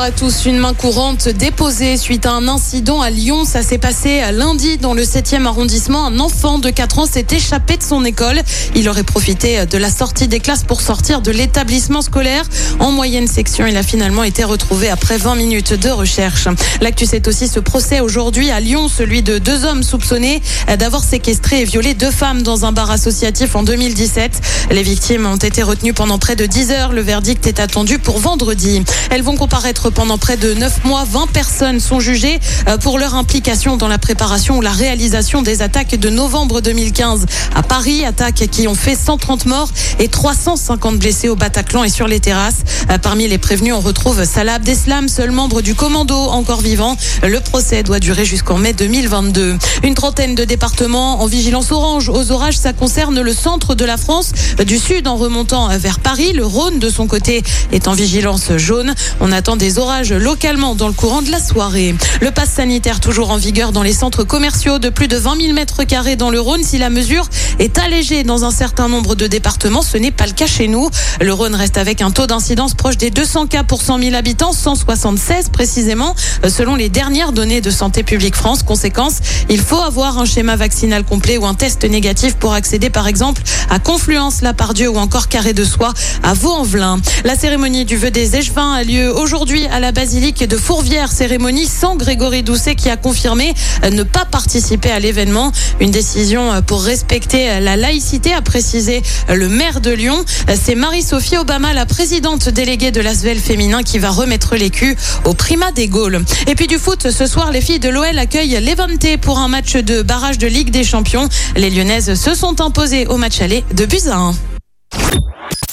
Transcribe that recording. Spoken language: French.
À tous. Une main courante déposée suite à un incident à Lyon. Ça s'est passé lundi dans le 7e arrondissement. Un enfant de 4 ans s'est échappé de son école. Il aurait profité de la sortie des classes pour sortir de l'établissement scolaire. En moyenne section, il a finalement été retrouvé après 20 minutes de recherche. L'actu, c'est aussi ce procès aujourd'hui à Lyon, celui de deux hommes soupçonnés d'avoir séquestré et violé deux femmes dans un bar associatif en 2017. Les victimes ont été retenues pendant près de 10 heures. Le verdict est attendu pour vendredi. Elles vont comparaître pendant près de 9 mois. 20 personnes sont jugées euh, pour leur implication dans la préparation ou la réalisation des attaques de novembre 2015 à Paris. Attaques qui ont fait 130 morts et 350 blessés au Bataclan et sur les terrasses. Euh, parmi les prévenus, on retrouve Salah Abdeslam, seul membre du commando encore vivant. Le procès doit durer jusqu'en mai 2022. Une trentaine de départements en vigilance orange aux orages. Ça concerne le centre de la France, du sud en remontant vers Paris. Le Rhône, de son côté, est en vigilance jaune. On attend des orages localement dans le courant de la soirée. Le pass sanitaire toujours en vigueur dans les centres commerciaux de plus de 20 000 mètres carrés dans le Rhône. Si la mesure est allégée dans un certain nombre de départements, ce n'est pas le cas chez nous. Le Rhône reste avec un taux d'incidence proche des 200 cas pour 100 000 habitants, 176 précisément, selon les dernières données de Santé publique France. Conséquence, il faut avoir un schéma vaccinal complet ou un test négatif pour accéder par exemple à Confluence, La Pardieu ou encore Carré de Soie à Vaux-en-Velin. La cérémonie du vœu des échevins a lieu aujourd'hui à la basilique de Fourvière, cérémonie sans Grégory Doucet qui a confirmé ne pas participer à l'événement. Une décision pour respecter la laïcité, a précisé le maire de Lyon. C'est Marie-Sophie Obama, la présidente déléguée de l'Asvel féminin, qui va remettre l'écu au primat des Gaules. Et puis du foot, ce soir, les filles de l'OL accueillent Levante pour un match de barrage de Ligue des Champions. Les Lyonnaises se sont imposées au match aller de buts à 1.